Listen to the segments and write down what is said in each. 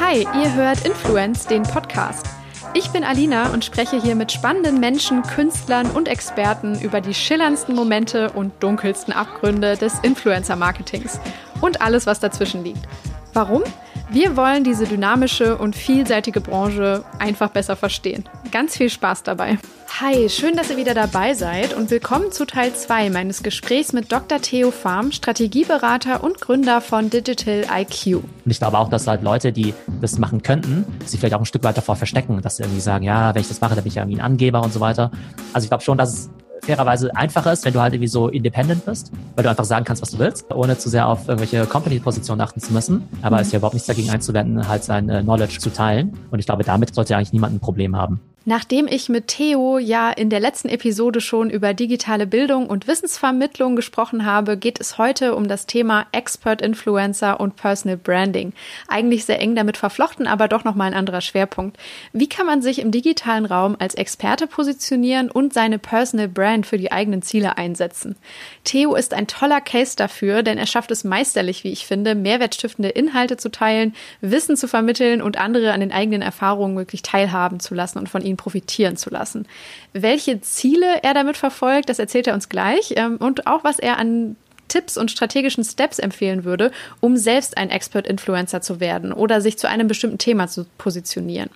Hi, ihr hört Influence, den Podcast. Ich bin Alina und spreche hier mit spannenden Menschen, Künstlern und Experten über die schillerndsten Momente und dunkelsten Abgründe des Influencer-Marketings und alles, was dazwischen liegt. Warum? Wir wollen diese dynamische und vielseitige Branche einfach besser verstehen. Ganz viel Spaß dabei. Hi, schön, dass ihr wieder dabei seid und willkommen zu Teil 2 meines Gesprächs mit Dr. Theo Farm, Strategieberater und Gründer von Digital IQ. Und ich glaube auch, dass halt Leute, die das machen könnten, sich vielleicht auch ein Stück weit davor verstecken, dass sie irgendwie sagen, ja, wenn ich das mache, dann bin ich ja irgendwie ein Angeber und so weiter. Also ich glaube schon, dass es fairerweise einfacher ist, wenn du halt irgendwie so independent bist, weil du einfach sagen kannst, was du willst, ohne zu sehr auf irgendwelche Company-Positionen achten zu müssen. Aber es ist ja überhaupt nichts dagegen einzuwenden, halt sein äh, Knowledge zu teilen. Und ich glaube, damit sollte eigentlich niemand ein Problem haben. Nachdem ich mit Theo ja in der letzten Episode schon über digitale Bildung und Wissensvermittlung gesprochen habe, geht es heute um das Thema Expert Influencer und Personal Branding. Eigentlich sehr eng damit verflochten, aber doch nochmal ein anderer Schwerpunkt. Wie kann man sich im digitalen Raum als Experte positionieren und seine Personal Brand für die eigenen Ziele einsetzen? Theo ist ein toller Case dafür, denn er schafft es meisterlich, wie ich finde, mehrwertstiftende Inhalte zu teilen, Wissen zu vermitteln und andere an den eigenen Erfahrungen wirklich teilhaben zu lassen und von ihnen profitieren zu lassen. Welche Ziele er damit verfolgt, das erzählt er uns gleich ähm, und auch was er an Tipps und strategischen Steps empfehlen würde, um selbst ein Expert-Influencer zu werden oder sich zu einem bestimmten Thema zu positionieren.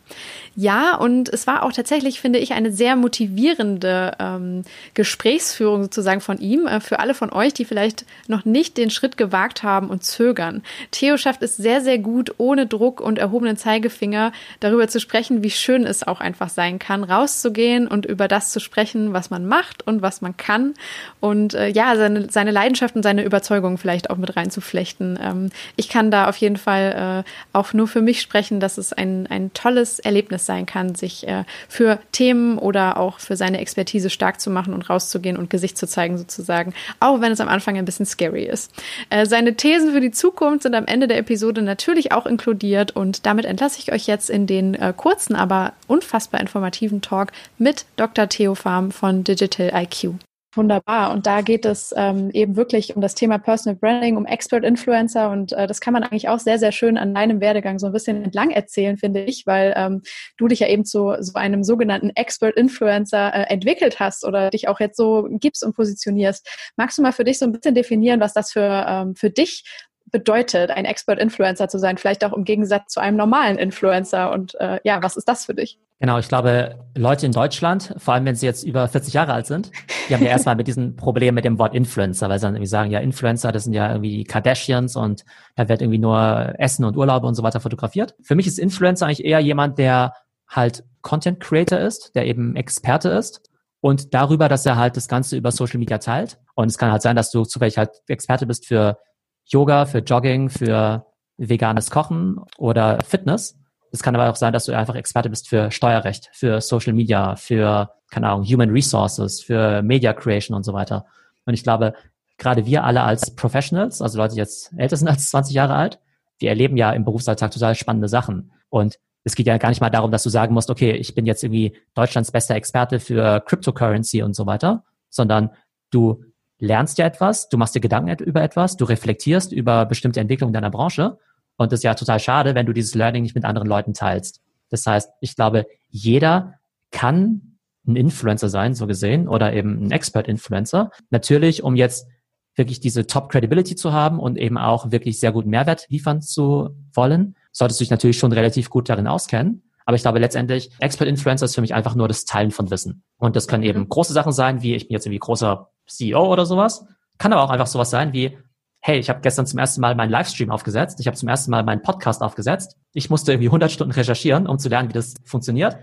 Ja, und es war auch tatsächlich, finde ich, eine sehr motivierende ähm, Gesprächsführung sozusagen von ihm, äh, für alle von euch, die vielleicht noch nicht den Schritt gewagt haben und zögern. Theo schafft es sehr, sehr gut, ohne Druck und erhobenen Zeigefinger darüber zu sprechen, wie schön es auch einfach sein kann, rauszugehen und über das zu sprechen, was man macht und was man kann. Und äh, ja, seine, seine Leidenschaft und seine Überzeugungen vielleicht auch mit reinzuflechten. Ähm, ich kann da auf jeden Fall äh, auch nur für mich sprechen, dass es ein, ein tolles Erlebnis sein kann, sich äh, für Themen oder auch für seine Expertise stark zu machen und rauszugehen und Gesicht zu zeigen sozusagen, auch wenn es am Anfang ein bisschen scary ist. Äh, seine Thesen für die Zukunft sind am Ende der Episode natürlich auch inkludiert und damit entlasse ich euch jetzt in den äh, kurzen, aber unfassbar informativen Talk mit Dr. Theo Farm von Digital IQ. Wunderbar. Und da geht es ähm, eben wirklich um das Thema Personal Branding, um Expert Influencer. Und äh, das kann man eigentlich auch sehr, sehr schön an deinem Werdegang so ein bisschen entlang erzählen, finde ich, weil ähm, du dich ja eben zu so einem sogenannten Expert Influencer äh, entwickelt hast oder dich auch jetzt so gibst und positionierst. Magst du mal für dich so ein bisschen definieren, was das für, ähm, für dich bedeutet, ein Expert Influencer zu sein? Vielleicht auch im Gegensatz zu einem normalen Influencer. Und äh, ja, was ist das für dich? Genau, ich glaube, Leute in Deutschland, vor allem wenn sie jetzt über 40 Jahre alt sind, die haben ja erstmal mit diesem Problem mit dem Wort Influencer, weil sie dann irgendwie sagen, ja, Influencer, das sind ja irgendwie Kardashians und da wird irgendwie nur Essen und Urlaube und so weiter fotografiert. Für mich ist Influencer eigentlich eher jemand, der halt Content Creator ist, der eben Experte ist und darüber, dass er halt das Ganze über Social Media teilt. Und es kann halt sein, dass du zufällig halt Experte bist für Yoga, für Jogging, für veganes Kochen oder Fitness es kann aber auch sein, dass du einfach Experte bist für Steuerrecht, für Social Media, für, keine Ahnung, Human Resources, für Media Creation und so weiter. Und ich glaube, gerade wir alle als Professionals, also Leute, die jetzt älter sind als 20 Jahre alt, wir erleben ja im Berufsalltag total spannende Sachen. Und es geht ja gar nicht mal darum, dass du sagen musst, okay, ich bin jetzt irgendwie Deutschlands bester Experte für Cryptocurrency und so weiter, sondern du lernst ja etwas, du machst dir Gedanken über etwas, du reflektierst über bestimmte Entwicklungen deiner Branche und das ist ja total schade, wenn du dieses Learning nicht mit anderen Leuten teilst. Das heißt, ich glaube, jeder kann ein Influencer sein, so gesehen, oder eben ein Expert-Influencer. Natürlich, um jetzt wirklich diese Top-Credibility zu haben und eben auch wirklich sehr guten Mehrwert liefern zu wollen, solltest du dich natürlich schon relativ gut darin auskennen. Aber ich glaube letztendlich, Expert-Influencer ist für mich einfach nur das Teilen von Wissen. Und das können eben mhm. große Sachen sein, wie ich bin jetzt irgendwie großer CEO oder sowas. Kann aber auch einfach sowas sein wie, hey, ich habe gestern zum ersten Mal meinen Livestream aufgesetzt, ich habe zum ersten Mal meinen Podcast aufgesetzt. Ich musste irgendwie 100 Stunden recherchieren, um zu lernen, wie das funktioniert.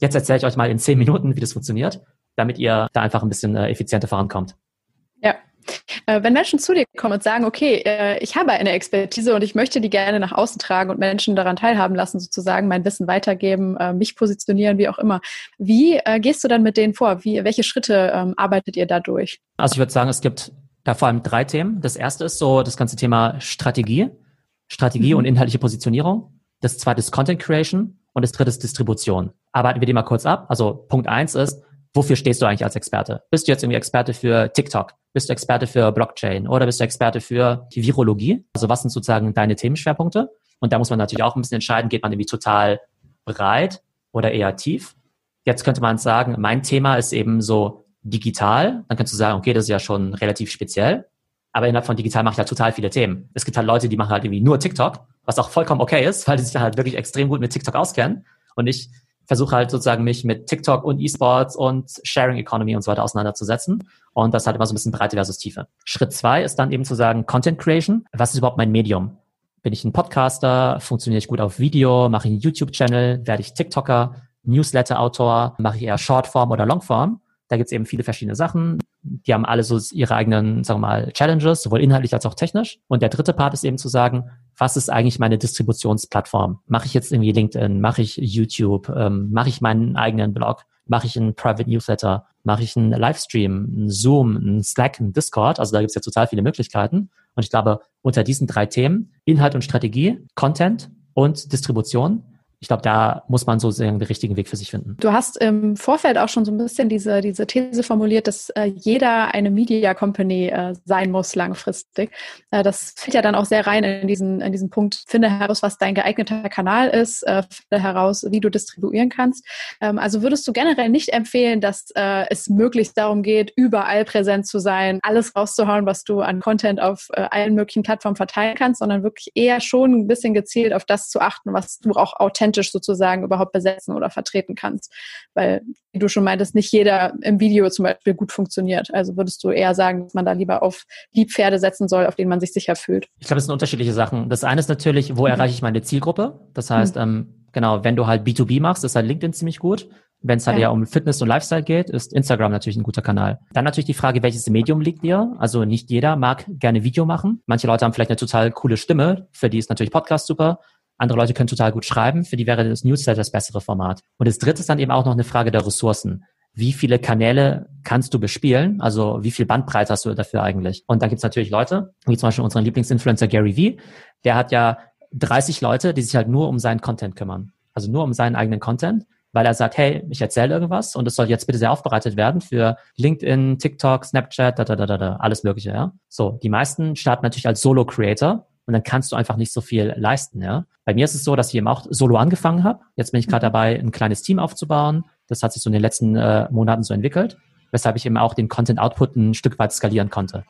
Jetzt erzähle ich euch mal in 10 Minuten, wie das funktioniert, damit ihr da einfach ein bisschen äh, effizienter vorankommt. Ja. Äh, wenn Menschen zu dir kommen und sagen, okay, äh, ich habe eine Expertise und ich möchte die gerne nach außen tragen und Menschen daran teilhaben lassen, sozusagen mein Wissen weitergeben, äh, mich positionieren, wie auch immer. Wie gehst du dann mit denen vor? Wie, welche Schritte ähm, arbeitet ihr dadurch? Also ich würde sagen, es gibt da vor allem drei Themen. Das erste ist so das ganze Thema Strategie, Strategie mhm. und inhaltliche Positionierung. Das zweite ist Content Creation und das dritte ist Distribution. Arbeiten wir die mal kurz ab. Also Punkt eins ist, wofür stehst du eigentlich als Experte? Bist du jetzt irgendwie Experte für TikTok? Bist du Experte für Blockchain? Oder bist du Experte für die Virologie? Also was sind sozusagen deine Themenschwerpunkte? Und da muss man natürlich auch ein bisschen entscheiden, geht man irgendwie total breit oder eher tief? Jetzt könnte man sagen, mein Thema ist eben so digital. Dann könntest du sagen, okay, das ist ja schon relativ speziell. Aber innerhalb von digital mache ich halt total viele Themen. Es gibt halt Leute, die machen halt irgendwie nur TikTok, was auch vollkommen okay ist, weil die sich halt wirklich extrem gut mit TikTok auskennen. Und ich versuche halt sozusagen mich mit TikTok und E-Sports und Sharing Economy und so weiter auseinanderzusetzen. Und das hat immer so ein bisschen Breite versus Tiefe. Schritt zwei ist dann eben zu sagen, Content Creation. Was ist überhaupt mein Medium? Bin ich ein Podcaster? Funktioniere ich gut auf Video? Mache ich einen YouTube-Channel? Werde ich TikToker? Newsletter-Autor? Mache ich eher Shortform oder Longform? Da gibt's eben viele verschiedene Sachen. Die haben alle so ihre eigenen, sagen wir mal, Challenges, sowohl inhaltlich als auch technisch. Und der dritte Part ist eben zu sagen, was ist eigentlich meine Distributionsplattform? Mache ich jetzt irgendwie LinkedIn? Mache ich YouTube? Ähm, Mache ich meinen eigenen Blog? Mache ich einen Private Newsletter? Mache ich einen Livestream, einen Zoom, einen Slack, einen Discord? Also da gibt's ja total viele Möglichkeiten. Und ich glaube, unter diesen drei Themen, Inhalt und Strategie, Content und Distribution, ich glaube, da muss man sozusagen den richtigen Weg für sich finden. Du hast im Vorfeld auch schon so ein bisschen diese, diese These formuliert, dass äh, jeder eine Media Company äh, sein muss langfristig. Äh, das fällt ja dann auch sehr rein in diesen, in diesen Punkt, finde heraus, was dein geeigneter Kanal ist, äh, finde heraus, wie du distribuieren kannst. Ähm, also würdest du generell nicht empfehlen, dass äh, es möglichst darum geht, überall präsent zu sein, alles rauszuhauen, was du an Content auf äh, allen möglichen Plattformen verteilen kannst, sondern wirklich eher schon ein bisschen gezielt auf das zu achten, was du auch authentisch authentisch sozusagen überhaupt besetzen oder vertreten kannst. Weil, wie du schon meintest, nicht jeder im Video zum Beispiel gut funktioniert. Also würdest du eher sagen, dass man da lieber auf die Pferde setzen soll, auf denen man sich sicher fühlt? Ich glaube, das sind unterschiedliche Sachen. Das eine ist natürlich, wo mhm. erreiche ich meine Zielgruppe? Das heißt, mhm. ähm, genau, wenn du halt B2B machst, ist halt LinkedIn ziemlich gut. Wenn es halt ja. eher um Fitness und Lifestyle geht, ist Instagram natürlich ein guter Kanal. Dann natürlich die Frage, welches Medium liegt dir? Also nicht jeder mag gerne Video machen. Manche Leute haben vielleicht eine total coole Stimme, für die ist natürlich Podcast super. Andere Leute können total gut schreiben, für die wäre das Newsletter das bessere Format. Und das dritte ist dann eben auch noch eine Frage der Ressourcen. Wie viele Kanäle kannst du bespielen? Also wie viel Bandbreite hast du dafür eigentlich? Und da gibt's natürlich Leute, wie zum Beispiel unseren Lieblingsinfluencer Gary Vee, der hat ja 30 Leute, die sich halt nur um seinen Content kümmern. Also nur um seinen eigenen Content, weil er sagt, hey, ich erzähle irgendwas und es soll jetzt bitte sehr aufbereitet werden für LinkedIn, TikTok, Snapchat, da, da, da, da, alles Mögliche, ja. So, die meisten starten natürlich als Solo-Creator und dann kannst du einfach nicht so viel leisten. Ja? Bei mir ist es so, dass ich eben auch solo angefangen habe. Jetzt bin ich gerade mhm. dabei, ein kleines Team aufzubauen. Das hat sich so in den letzten äh, Monaten so entwickelt, weshalb ich eben auch den Content-Output ein Stück weit skalieren konnte.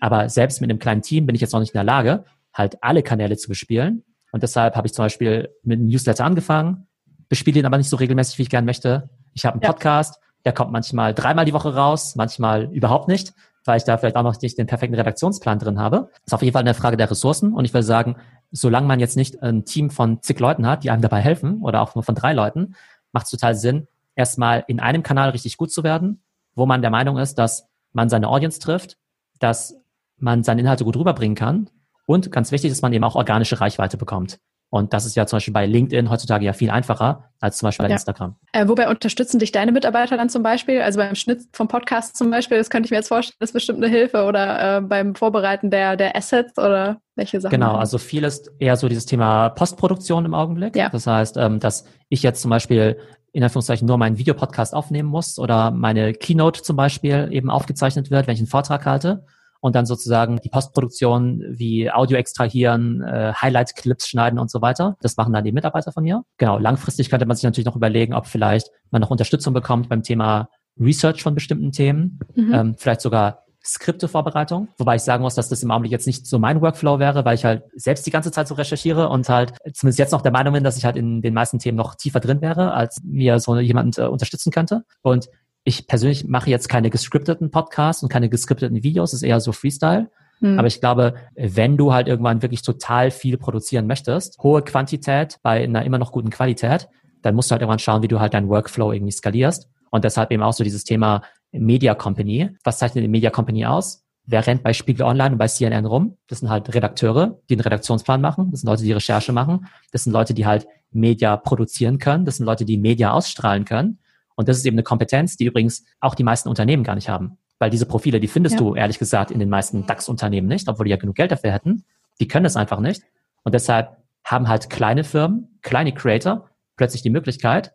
Aber selbst mit einem kleinen Team bin ich jetzt noch nicht in der Lage, halt alle Kanäle zu bespielen. Und deshalb habe ich zum Beispiel mit einem Newsletter angefangen, bespiele ihn aber nicht so regelmäßig, wie ich gerne möchte. Ich habe einen ja. Podcast, der kommt manchmal dreimal die Woche raus, manchmal überhaupt nicht weil ich da vielleicht auch noch nicht den perfekten Redaktionsplan drin habe. Das ist auf jeden Fall eine Frage der Ressourcen. Und ich will sagen, solange man jetzt nicht ein Team von zig Leuten hat, die einem dabei helfen, oder auch nur von drei Leuten, macht es total Sinn, erstmal in einem Kanal richtig gut zu werden, wo man der Meinung ist, dass man seine Audience trifft, dass man seine Inhalte gut rüberbringen kann und ganz wichtig, dass man eben auch organische Reichweite bekommt. Und das ist ja zum Beispiel bei LinkedIn heutzutage ja viel einfacher als zum Beispiel bei ja. Instagram. Äh, wobei unterstützen dich deine Mitarbeiter dann zum Beispiel? Also beim Schnitt vom Podcast zum Beispiel, das könnte ich mir jetzt vorstellen, das ist bestimmt eine Hilfe oder äh, beim Vorbereiten der, der Assets oder welche Sachen? Genau, also viel ist eher so dieses Thema Postproduktion im Augenblick. Ja. Das heißt, ähm, dass ich jetzt zum Beispiel in Anführungszeichen nur meinen Videopodcast aufnehmen muss oder meine Keynote zum Beispiel eben aufgezeichnet wird, wenn ich einen Vortrag halte und dann sozusagen die Postproduktion wie Audio extrahieren, äh, Highlight-Clips schneiden und so weiter. Das machen dann die Mitarbeiter von mir. Genau, langfristig könnte man sich natürlich noch überlegen, ob vielleicht man noch Unterstützung bekommt beim Thema Research von bestimmten Themen, mhm. ähm, vielleicht sogar Skriptevorbereitung, wobei ich sagen muss, dass das im Augenblick jetzt nicht so mein Workflow wäre, weil ich halt selbst die ganze Zeit so recherchiere und halt zumindest jetzt noch der Meinung bin, dass ich halt in den meisten Themen noch tiefer drin wäre, als mir so jemand äh, unterstützen könnte. Und ich persönlich mache jetzt keine gescripteten Podcasts und keine gescripteten Videos, ist eher so Freestyle. Hm. Aber ich glaube, wenn du halt irgendwann wirklich total viel produzieren möchtest, hohe Quantität bei einer immer noch guten Qualität, dann musst du halt irgendwann schauen, wie du halt deinen Workflow irgendwie skalierst. Und deshalb eben auch so dieses Thema Media Company. Was zeichnet eine Media Company aus? Wer rennt bei Spiegel Online und bei CNN rum? Das sind halt Redakteure, die einen Redaktionsplan machen. Das sind Leute, die Recherche machen. Das sind Leute, die halt Media produzieren können. Das sind Leute, die Media ausstrahlen können. Und das ist eben eine Kompetenz, die übrigens auch die meisten Unternehmen gar nicht haben. Weil diese Profile, die findest ja. du ehrlich gesagt in den meisten DAX-Unternehmen nicht, obwohl die ja genug Geld dafür hätten. Die können das einfach nicht. Und deshalb haben halt kleine Firmen, kleine Creator plötzlich die Möglichkeit,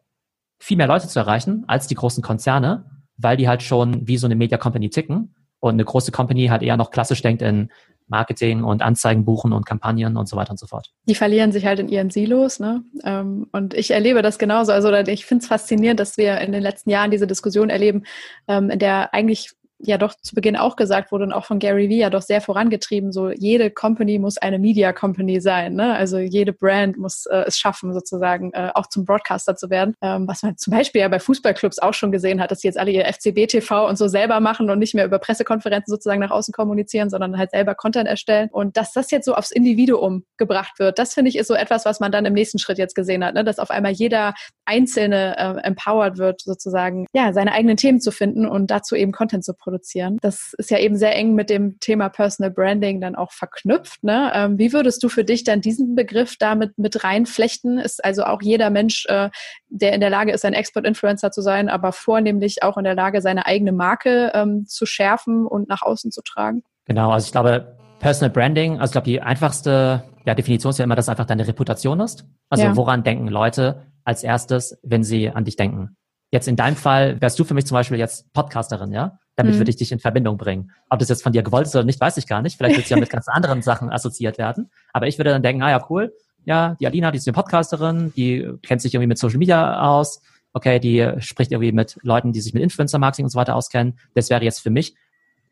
viel mehr Leute zu erreichen als die großen Konzerne, weil die halt schon wie so eine Media Company ticken und eine große Company halt eher noch klassisch denkt in Marketing und Anzeigen buchen und Kampagnen und so weiter und so fort. Die verlieren sich halt in ihren Silos, ne? Ähm, und ich erlebe das genauso. Also ich finde es faszinierend, dass wir in den letzten Jahren diese Diskussion erleben, ähm, in der eigentlich ja doch zu Beginn auch gesagt wurde und auch von Gary Vee ja doch sehr vorangetrieben, so jede Company muss eine Media Company sein. Ne? Also jede Brand muss äh, es schaffen, sozusagen äh, auch zum Broadcaster zu werden. Ähm, was man zum Beispiel ja bei Fußballclubs auch schon gesehen hat, dass die jetzt alle ihr FCB-TV und so selber machen und nicht mehr über Pressekonferenzen sozusagen nach außen kommunizieren, sondern halt selber Content erstellen. Und dass das jetzt so aufs Individuum gebracht wird, das finde ich ist so etwas, was man dann im nächsten Schritt jetzt gesehen hat, ne? dass auf einmal jeder Einzelne äh, empowered wird, sozusagen ja seine eigenen Themen zu finden und dazu eben Content zu produzieren produzieren. Das ist ja eben sehr eng mit dem Thema Personal Branding dann auch verknüpft. Ne? Ähm, wie würdest du für dich dann diesen Begriff damit mit reinflechten? Ist also auch jeder Mensch, äh, der in der Lage ist, ein Expert-Influencer zu sein, aber vornehmlich auch in der Lage, seine eigene Marke ähm, zu schärfen und nach außen zu tragen? Genau, also ich glaube, Personal Branding, also ich glaube, die einfachste ja, Definition ist ja immer, dass einfach deine Reputation ist. Also ja. woran denken Leute als erstes, wenn sie an dich denken? Jetzt in deinem Fall wärst du für mich zum Beispiel jetzt Podcasterin, ja? Damit mhm. würde ich dich in Verbindung bringen. Ob das jetzt von dir gewollt ist oder nicht, weiß ich gar nicht. Vielleicht wird es ja mit ganz anderen Sachen assoziiert werden. Aber ich würde dann denken, ah ja, cool, ja, die Alina, die ist eine Podcasterin, die kennt sich irgendwie mit Social Media aus. Okay, die spricht irgendwie mit Leuten, die sich mit Influencer-Marketing und so weiter auskennen. Das wäre jetzt für mich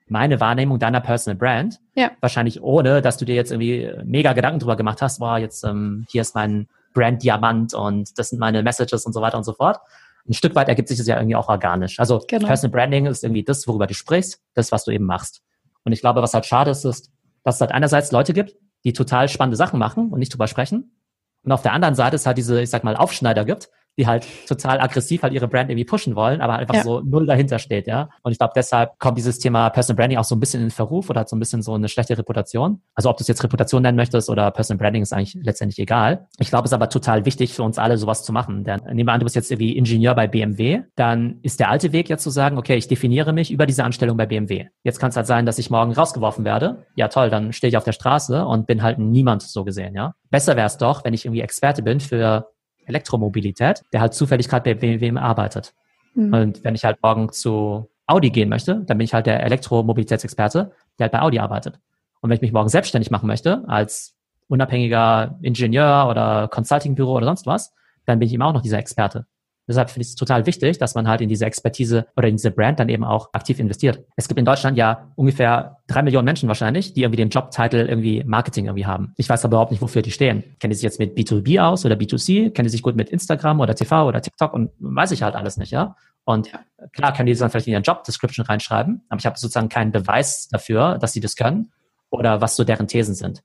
meine Wahrnehmung deiner Personal Brand. Ja. Wahrscheinlich ohne, dass du dir jetzt irgendwie mega Gedanken drüber gemacht hast, boah, jetzt ähm, hier ist mein Brand-Diamant und das sind meine Messages und so weiter und so fort ein Stück weit ergibt sich das ja irgendwie auch organisch. Also genau. Personal Branding ist irgendwie das, worüber du sprichst, das, was du eben machst. Und ich glaube, was halt schade ist, ist, dass es halt einerseits Leute gibt, die total spannende Sachen machen und nicht drüber sprechen. Und auf der anderen Seite es halt diese, ich sag mal, Aufschneider gibt, die halt total aggressiv halt ihre Brand irgendwie pushen wollen, aber einfach ja. so null dahinter steht, ja. Und ich glaube, deshalb kommt dieses Thema Personal Branding auch so ein bisschen in den Verruf oder hat so ein bisschen so eine schlechte Reputation. Also ob du es jetzt Reputation nennen möchtest oder Personal Branding ist eigentlich letztendlich egal. Ich glaube, es ist aber total wichtig für uns alle, sowas zu machen. Denn nehmen wir an, du bist jetzt irgendwie Ingenieur bei BMW, dann ist der alte Weg jetzt zu sagen, okay, ich definiere mich über diese Anstellung bei BMW. Jetzt kann es halt sein, dass ich morgen rausgeworfen werde. Ja, toll, dann stehe ich auf der Straße und bin halt niemand so gesehen, ja. Besser wäre es doch, wenn ich irgendwie Experte bin für Elektromobilität, der halt zufällig gerade bei BMW arbeitet. Mhm. Und wenn ich halt morgen zu Audi gehen möchte, dann bin ich halt der Elektromobilitätsexperte, der halt bei Audi arbeitet. Und wenn ich mich morgen selbstständig machen möchte, als unabhängiger Ingenieur oder Consultingbüro oder sonst was, dann bin ich eben auch noch dieser Experte. Deshalb finde ich es total wichtig, dass man halt in diese Expertise oder in diese Brand dann eben auch aktiv investiert. Es gibt in Deutschland ja ungefähr drei Millionen Menschen wahrscheinlich, die irgendwie den Jobtitel irgendwie Marketing irgendwie haben. Ich weiß aber überhaupt nicht, wofür die stehen. Kennen die sich jetzt mit B2B aus oder B2C? Kennen die sich gut mit Instagram oder TV oder TikTok und weiß ich halt alles nicht, ja? Und klar können die das dann vielleicht in ihren Job Description reinschreiben, aber ich habe sozusagen keinen Beweis dafür, dass sie das können oder was so deren Thesen sind.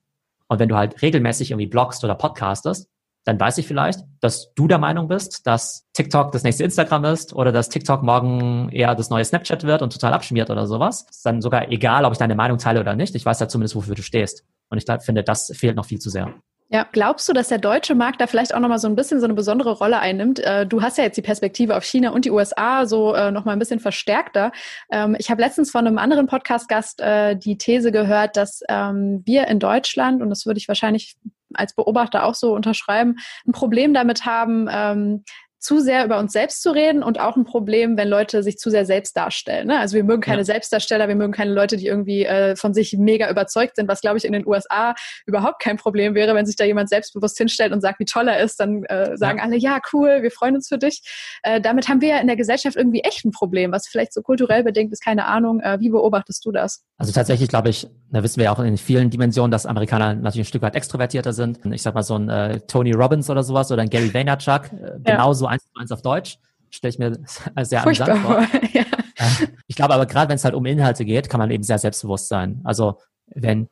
Und wenn du halt regelmäßig irgendwie blogst oder podcastest, dann weiß ich vielleicht, dass du der Meinung bist, dass TikTok das nächste Instagram ist oder dass TikTok morgen eher das neue Snapchat wird und total abschmiert oder sowas. Ist dann sogar egal, ob ich deine Meinung teile oder nicht. Ich weiß ja zumindest, wofür du stehst. Und ich finde, das fehlt noch viel zu sehr. Ja, glaubst du, dass der deutsche Markt da vielleicht auch nochmal so ein bisschen so eine besondere Rolle einnimmt? Äh, du hast ja jetzt die Perspektive auf China und die USA so äh, nochmal ein bisschen verstärkter. Ähm, ich habe letztens von einem anderen Podcast-Gast äh, die These gehört, dass ähm, wir in Deutschland, und das würde ich wahrscheinlich als Beobachter auch so unterschreiben, ein Problem damit haben, ähm, zu sehr über uns selbst zu reden und auch ein Problem, wenn Leute sich zu sehr selbst darstellen. Ne? Also wir mögen keine ja. Selbstdarsteller, wir mögen keine Leute, die irgendwie äh, von sich mega überzeugt sind, was glaube ich in den USA überhaupt kein Problem wäre, wenn sich da jemand selbstbewusst hinstellt und sagt, wie toll er ist, dann äh, sagen ja. alle, ja, cool, wir freuen uns für dich. Äh, damit haben wir ja in der Gesellschaft irgendwie echt ein Problem, was vielleicht so kulturell bedingt ist, keine Ahnung. Äh, wie beobachtest du das? Also tatsächlich glaube ich, da wissen wir ja auch in vielen Dimensionen, dass Amerikaner natürlich ein Stück weit extrovertierter sind. Ich sag mal so ein äh, Tony Robbins oder sowas oder ein Gary Vaynerchuk, äh, genauso eins zu eins auf Deutsch. Stelle ich mir sehr amüsant vor. ja. Äh, ich glaube aber gerade, wenn es halt um Inhalte geht, kann man eben sehr selbstbewusst sein. Also wenn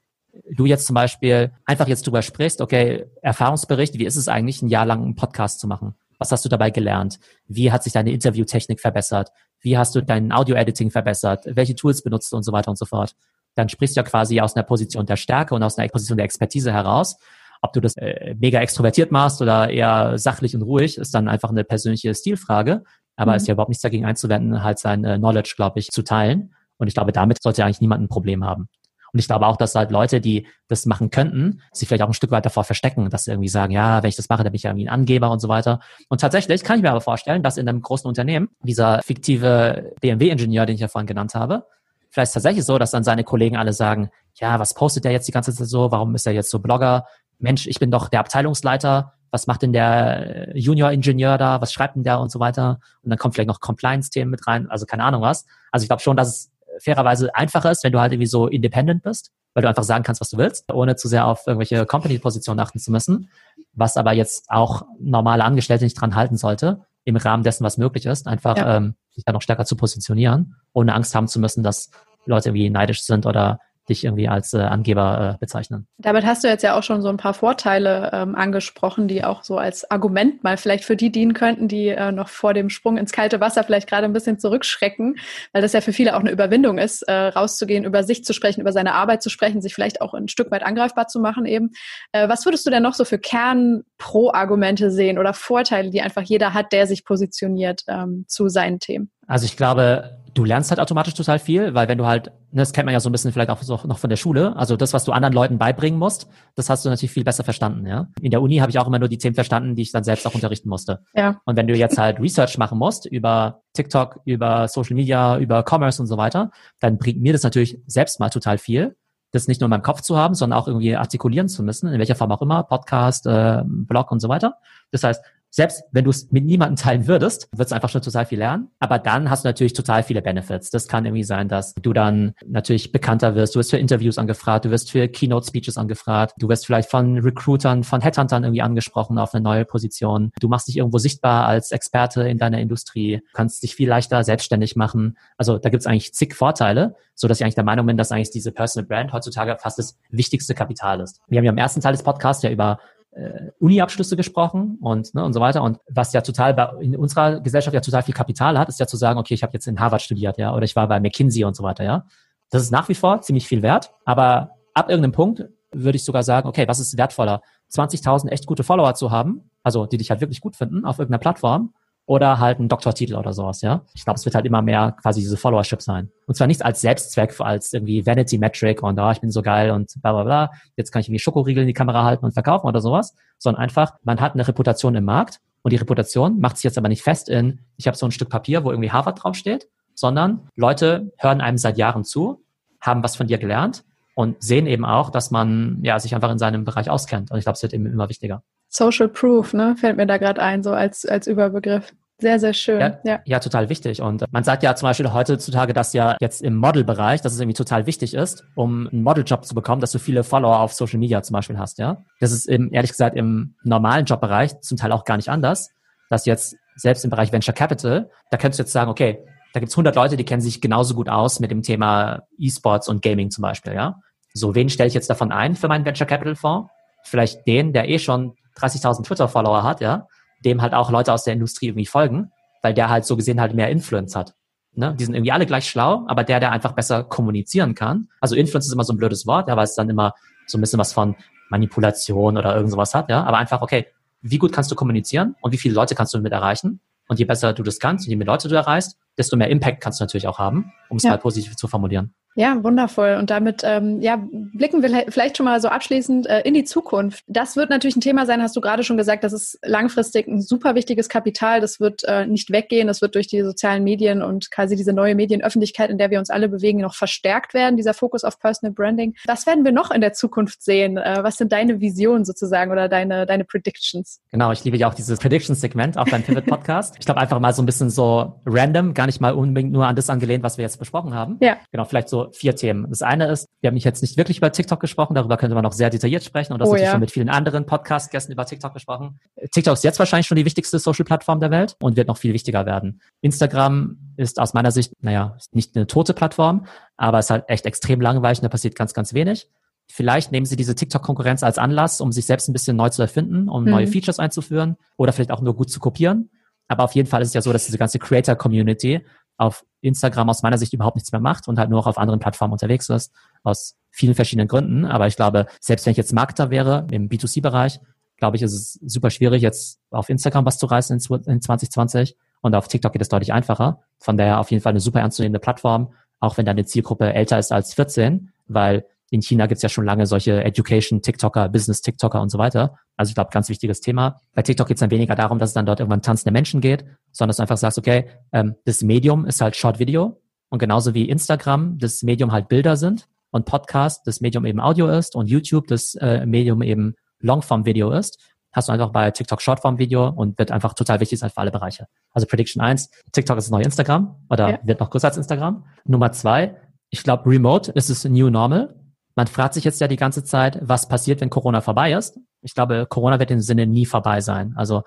du jetzt zum Beispiel einfach jetzt drüber sprichst, okay, Erfahrungsbericht, wie ist es eigentlich, ein Jahr lang einen Podcast zu machen? Was hast du dabei gelernt? Wie hat sich deine Interviewtechnik verbessert? Wie hast du dein Audio-Editing verbessert? Welche Tools benutzt du und so weiter und so fort? Dann sprichst du ja quasi aus einer Position der Stärke und aus einer Position der Expertise heraus ob du das äh, mega extrovertiert machst oder eher sachlich und ruhig, ist dann einfach eine persönliche Stilfrage. Aber mhm. ist ja überhaupt nichts dagegen einzuwenden, halt sein äh, Knowledge, glaube ich, zu teilen. Und ich glaube, damit sollte eigentlich niemand ein Problem haben. Und ich glaube auch, dass halt Leute, die das machen könnten, sich vielleicht auch ein Stück weit davor verstecken, dass sie irgendwie sagen, ja, wenn ich das mache, dann bin ich ja irgendwie ein Angeber und so weiter. Und tatsächlich kann ich mir aber vorstellen, dass in einem großen Unternehmen dieser fiktive BMW-Ingenieur, den ich ja vorhin genannt habe, vielleicht tatsächlich so, dass dann seine Kollegen alle sagen, ja, was postet der jetzt die ganze Zeit so? Warum ist er jetzt so Blogger? Mensch, ich bin doch der Abteilungsleiter. Was macht denn der Junior-Ingenieur da? Was schreibt denn der und so weiter? Und dann kommt vielleicht noch Compliance-Themen mit rein. Also keine Ahnung was. Also ich glaube schon, dass es fairerweise einfacher ist, wenn du halt irgendwie so independent bist, weil du einfach sagen kannst, was du willst, ohne zu sehr auf irgendwelche Company-Positionen achten zu müssen. Was aber jetzt auch normale Angestellte nicht dran halten sollte, im Rahmen dessen, was möglich ist, einfach ja. ähm, sich da noch stärker zu positionieren, ohne Angst haben zu müssen, dass Leute irgendwie neidisch sind oder dich irgendwie als äh, Angeber äh, bezeichnen. Damit hast du jetzt ja auch schon so ein paar Vorteile ähm, angesprochen, die auch so als Argument mal vielleicht für die dienen könnten, die äh, noch vor dem Sprung ins kalte Wasser vielleicht gerade ein bisschen zurückschrecken, weil das ja für viele auch eine Überwindung ist, äh, rauszugehen, über sich zu sprechen, über seine Arbeit zu sprechen, sich vielleicht auch ein Stück weit angreifbar zu machen eben. Äh, was würdest du denn noch so für Kern-Pro-Argumente sehen oder Vorteile, die einfach jeder hat, der sich positioniert ähm, zu seinen Themen? Also ich glaube, du lernst halt automatisch total viel, weil wenn du halt, ne, das kennt man ja so ein bisschen vielleicht auch noch von der Schule, also das, was du anderen Leuten beibringen musst, das hast du natürlich viel besser verstanden, ja. In der Uni habe ich auch immer nur die Themen verstanden, die ich dann selbst auch unterrichten musste. Ja. Und wenn du jetzt halt Research machen musst über TikTok, über Social Media, über Commerce und so weiter, dann bringt mir das natürlich selbst mal total viel, das nicht nur in meinem Kopf zu haben, sondern auch irgendwie artikulieren zu müssen, in welcher Form auch immer, Podcast, äh, Blog und so weiter. Das heißt, selbst wenn du es mit niemandem teilen würdest, wird es einfach schon total viel lernen. Aber dann hast du natürlich total viele Benefits. Das kann irgendwie sein, dass du dann natürlich bekannter wirst. Du wirst für Interviews angefragt, du wirst für Keynote-Speeches angefragt, du wirst vielleicht von Recruitern, von Headhuntern irgendwie angesprochen auf eine neue Position. Du machst dich irgendwo sichtbar als Experte in deiner Industrie, kannst dich viel leichter selbstständig machen. Also da gibt es eigentlich zig Vorteile, so dass ich eigentlich der Meinung bin, dass eigentlich diese Personal Brand heutzutage fast das wichtigste Kapital ist. Wir haben ja im ersten Teil des Podcasts ja über äh, Uni-Abschlüsse gesprochen und, ne, und so weiter. Und was ja total bei, in unserer Gesellschaft ja total viel Kapital hat, ist ja zu sagen, okay, ich habe jetzt in Harvard studiert, ja, oder ich war bei McKinsey und so weiter, ja. Das ist nach wie vor ziemlich viel wert, aber ab irgendeinem Punkt würde ich sogar sagen, okay, was ist wertvoller? 20.000 echt gute Follower zu haben, also die dich halt wirklich gut finden auf irgendeiner Plattform oder halt ein Doktortitel oder sowas, ja. Ich glaube, es wird halt immer mehr quasi diese Followership sein. Und zwar nicht als Selbstzweck, als irgendwie Vanity Metric und oh, ich bin so geil und bla bla bla, jetzt kann ich irgendwie Schokoriegel in die Kamera halten und verkaufen oder sowas, sondern einfach, man hat eine Reputation im Markt und die Reputation macht sich jetzt aber nicht fest in, ich habe so ein Stück Papier, wo irgendwie Harvard draufsteht, sondern Leute hören einem seit Jahren zu, haben was von dir gelernt und sehen eben auch, dass man ja sich einfach in seinem Bereich auskennt. Und ich glaube, es wird eben immer wichtiger. Social Proof, ne, fällt mir da gerade ein, so als, als Überbegriff. Sehr, sehr schön. Ja, ja. ja, total wichtig. Und man sagt ja zum Beispiel heutzutage, dass ja jetzt im Modelbereich, dass es irgendwie total wichtig ist, um einen Modeljob zu bekommen, dass du viele Follower auf Social Media zum Beispiel hast, ja. Das ist im, ehrlich gesagt im normalen Jobbereich zum Teil auch gar nicht anders, dass jetzt selbst im Bereich Venture Capital, da könntest du jetzt sagen, okay, da gibt's 100 Leute, die kennen sich genauso gut aus mit dem Thema E-Sports und Gaming zum Beispiel, ja. So, wen stelle ich jetzt davon ein für meinen Venture Capital Fonds? Vielleicht den, der eh schon 30.000 Twitter-Follower hat, ja, dem halt auch Leute aus der Industrie irgendwie folgen, weil der halt so gesehen halt mehr Influence hat. Ne? Die sind irgendwie alle gleich schlau, aber der, der einfach besser kommunizieren kann. Also Influence ist immer so ein blödes Wort, ja, weil es dann immer so ein bisschen was von Manipulation oder irgend sowas hat, ja. Aber einfach, okay, wie gut kannst du kommunizieren und wie viele Leute kannst du damit erreichen? Und je besser du das kannst und je mehr Leute du erreichst, desto mehr Impact kannst du natürlich auch haben, um es ja. mal positiv zu formulieren. Ja, wundervoll. Und damit ähm, ja, blicken wir vielleicht schon mal so abschließend äh, in die Zukunft. Das wird natürlich ein Thema sein, hast du gerade schon gesagt, das ist langfristig ein super wichtiges Kapital. Das wird äh, nicht weggehen. Das wird durch die sozialen Medien und quasi diese neue Medienöffentlichkeit, in der wir uns alle bewegen, noch verstärkt werden, dieser Fokus auf Personal Branding. Was werden wir noch in der Zukunft sehen? Äh, was sind deine Visionen sozusagen oder deine, deine Predictions? Genau, ich liebe ja auch dieses Predictions-Segment auf deinem Pivot-Podcast. ich glaube einfach mal so ein bisschen so random, gar nicht mal unbedingt nur an das angelehnt, was wir jetzt besprochen haben. Ja. Genau, vielleicht so vier Themen. Das eine ist, wir haben jetzt nicht wirklich über TikTok gesprochen, darüber könnte man noch sehr detailliert sprechen und das oh, natürlich ja. schon mit vielen anderen Podcast-Gästen über TikTok gesprochen. TikTok ist jetzt wahrscheinlich schon die wichtigste Social-Plattform der Welt und wird noch viel wichtiger werden. Instagram ist aus meiner Sicht, naja, nicht eine tote Plattform, aber ist halt echt extrem langweilig und da passiert ganz, ganz wenig. Vielleicht nehmen Sie diese TikTok-Konkurrenz als Anlass, um sich selbst ein bisschen neu zu erfinden, um mhm. neue Features einzuführen oder vielleicht auch nur gut zu kopieren. Aber auf jeden Fall ist es ja so, dass diese ganze Creator-Community auf Instagram aus meiner Sicht überhaupt nichts mehr macht und halt nur noch auf anderen Plattformen unterwegs ist, aus vielen verschiedenen Gründen. Aber ich glaube, selbst wenn ich jetzt Marketer wäre im B2C-Bereich, glaube ich, ist es super schwierig, jetzt auf Instagram was zu reißen in 2020 und auf TikTok geht es deutlich einfacher. Von daher auf jeden Fall eine super ernstzunehmende Plattform, auch wenn deine Zielgruppe älter ist als 14, weil In China gibt's ja schon lange solche Education-TikToker, Business-TikToker und so weiter. Also ich glaube, ganz wichtiges Thema. Bei TikTok geht's dann weniger darum, dass es dann dort irgendwann tanzende Menschen geht, sondern dass du einfach sagst, okay, ähm, das Medium ist halt Short-Video und genauso wie Instagram das Medium halt Bilder sind und Podcast das Medium eben Audio ist und YouTube das äh, Medium eben Longform-Video ist, hast du einfach bei TikTok Shortform-Video und wird einfach total wichtig sein für alle Bereiche. Also Prediction 1, TikTok ist das neue Instagram oder ja. wird noch größer als Instagram. Nummer zwei, ich glaube, Remote ist es New Normal. Man fragt sich jetzt ja die ganze Zeit, was passiert, wenn Corona vorbei ist. Ich glaube, Corona wird im Sinne nie vorbei sein. Also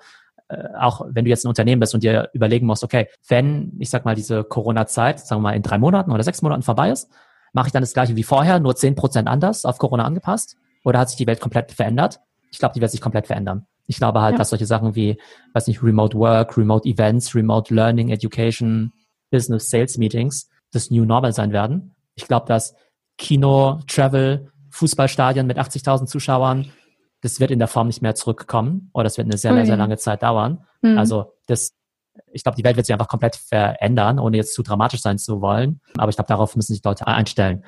äh, auch wenn du jetzt ein Unternehmen bist und dir überlegen musst, okay, wenn, ich sag mal, diese Corona-Zeit, sagen wir mal, in drei Monaten oder sechs Monaten vorbei ist, mache ich dann das gleiche wie vorher, nur zehn Prozent anders auf Corona angepasst? Oder hat sich die Welt komplett verändert? Ich glaube, die wird sich komplett verändern. Ich glaube halt, ja. dass solche Sachen wie, weiß nicht, Remote Work, Remote Events, Remote Learning, Education, Business, Sales Meetings das New Normal sein werden. Ich glaube, dass Kino, Travel, Fußballstadien mit 80.000 Zuschauern, das wird in der Form nicht mehr zurückkommen oder das wird eine sehr, okay. sehr, sehr lange Zeit dauern. Mhm. Also das, ich glaube, die Welt wird sich einfach komplett verändern, ohne jetzt zu dramatisch sein zu wollen. Aber ich glaube, darauf müssen sich Leute einstellen.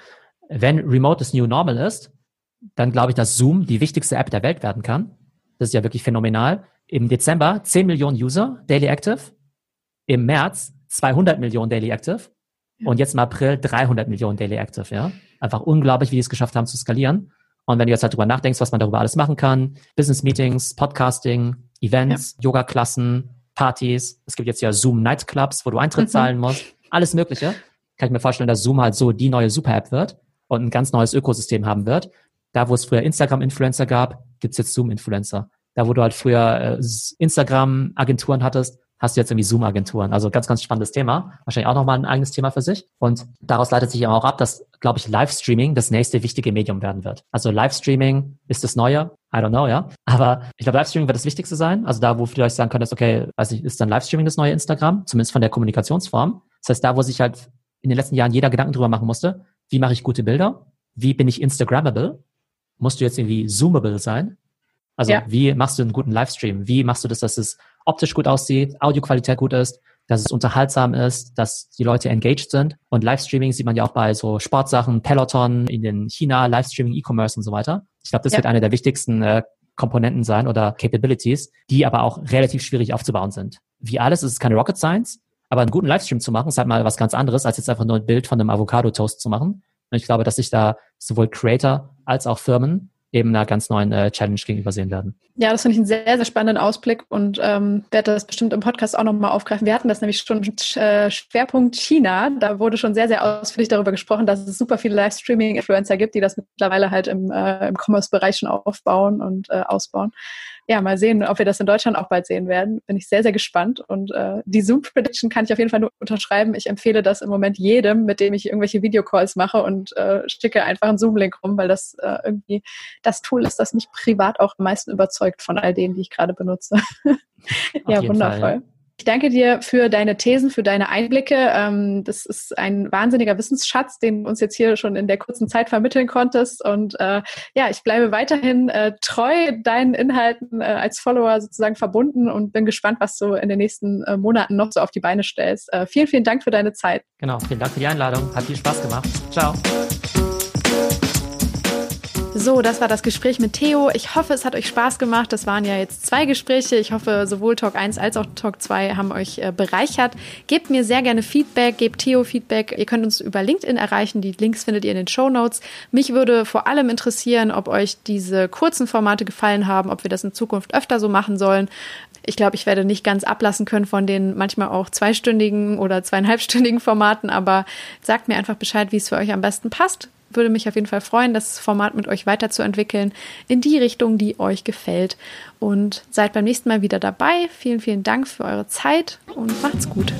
Wenn Remote das New Normal ist, dann glaube ich, dass Zoom die wichtigste App der Welt werden kann. Das ist ja wirklich phänomenal. Im Dezember 10 Millionen User Daily Active. Im März 200 Millionen Daily Active. Und jetzt im April 300 Millionen Daily Active, ja. Einfach unglaublich, wie die es geschafft haben zu skalieren. Und wenn du jetzt halt drüber nachdenkst, was man darüber alles machen kann, Business Meetings, Podcasting, Events, ja. Yoga-Klassen, Partys, es gibt jetzt ja Zoom Nightclubs, wo du Eintritt mhm. zahlen musst, alles Mögliche. Kann ich mir vorstellen, dass Zoom halt so die neue Super-App wird und ein ganz neues Ökosystem haben wird. Da, wo es früher Instagram-Influencer gab, gibt's jetzt Zoom-Influencer. Da, wo du halt früher äh, Instagram-Agenturen hattest, hast du jetzt irgendwie Zoom-Agenturen. Also ganz, ganz spannendes Thema. Wahrscheinlich auch nochmal ein eigenes Thema für sich. Und daraus leitet sich auch ab, dass, glaube ich, Livestreaming das nächste wichtige Medium werden wird. Also Livestreaming ist das Neue. I don't know, ja. Aber ich glaube, Livestreaming wird das Wichtigste sein. Also da, wo du vielleicht sagen könntest, okay, weiß ich, ist dann Livestreaming das neue Instagram? Zumindest von der Kommunikationsform. Das heißt, da, wo sich halt in den letzten Jahren jeder Gedanken drüber machen musste, wie mache ich gute Bilder? Wie bin ich Instagrammable? musst du jetzt irgendwie zoomable sein. Also ja. wie machst du einen guten Livestream? Wie machst du das, dass es optisch gut aussieht, Audioqualität gut ist, dass es unterhaltsam ist, dass die Leute engaged sind. Und Livestreaming sieht man ja auch bei so Sportsachen, Peloton in den China, Livestreaming, E-Commerce und so weiter. Ich glaube, das ja. wird eine der wichtigsten äh, Komponenten sein oder Capabilities, die aber auch relativ schwierig aufzubauen sind. Wie alles ist es keine Rocket Science, aber einen guten Livestream zu machen, ist halt mal was ganz anderes, als jetzt einfach nur ein Bild von einem Avocado-Toast zu machen. Und ich glaube, dass sich da sowohl Creator als auch Firmen eben einer ganz neuen äh, Challenge gegenüber sehen werden. Ja, das finde ich einen sehr, sehr spannenden Ausblick und ähm, werde das bestimmt im Podcast auch nochmal aufgreifen. Wir hatten das nämlich schon äh, Schwerpunkt China. Da wurde schon sehr, sehr ausführlich darüber gesprochen, dass es super viele Livestreaming-Influencer gibt, die das mittlerweile halt im, äh, im Commerce-Bereich schon aufbauen und äh, ausbauen ja, mal sehen, ob wir das in Deutschland auch bald sehen werden. Bin ich sehr, sehr gespannt. Und äh, die Zoom-Prediction kann ich auf jeden Fall nur unterschreiben. Ich empfehle das im Moment jedem, mit dem ich irgendwelche Videocalls mache und äh, schicke einfach einen Zoom-Link rum, weil das äh, irgendwie das Tool ist, das mich privat auch am meisten überzeugt von all denen, die ich gerade benutze. ja, wundervoll. Fall. Ich danke dir für deine Thesen, für deine Einblicke. Ähm, das ist ein wahnsinniger Wissensschatz, den du uns jetzt hier schon in der kurzen Zeit vermitteln konntest. Und äh, ja, ich bleibe weiterhin äh, treu deinen Inhalten äh, als Follower sozusagen verbunden und bin gespannt, was du in den nächsten Monaten noch so auf die Beine stellst. Vielen, vielen Dank für deine Zeit. Genau, vielen Dank für die Einladung. Hat viel Spaß gemacht. Ciao. So, das war das Gespräch mit Theo. Ich hoffe, es hat euch Spaß gemacht. Das waren ja jetzt zwei Gespräche. Ich hoffe, sowohl Talk 1 als auch Talk 2 haben euch äh, bereichert. Gebt mir sehr gerne Feedback, gebt Theo Feedback. Ihr könnt uns über LinkedIn erreichen. Die Links findet ihr in den Show Notes. Mich würde vor allem interessieren, ob euch diese kurzen Formate gefallen haben, ob wir das in Zukunft öfter so machen sollen. Ich glaube, ich werde nicht ganz ablassen können von den manchmal auch zweistündigen oder zweieinhalbstündigen Formaten, aber sagt mir einfach Bescheid, wie es für euch am besten passt würde mich auf jeden Fall freuen, das Format mit euch weiterzuentwickeln in die Richtung, die euch gefällt. Und seid beim nächsten Mal wieder dabei. Vielen, vielen Dank für eure Zeit und macht's gut.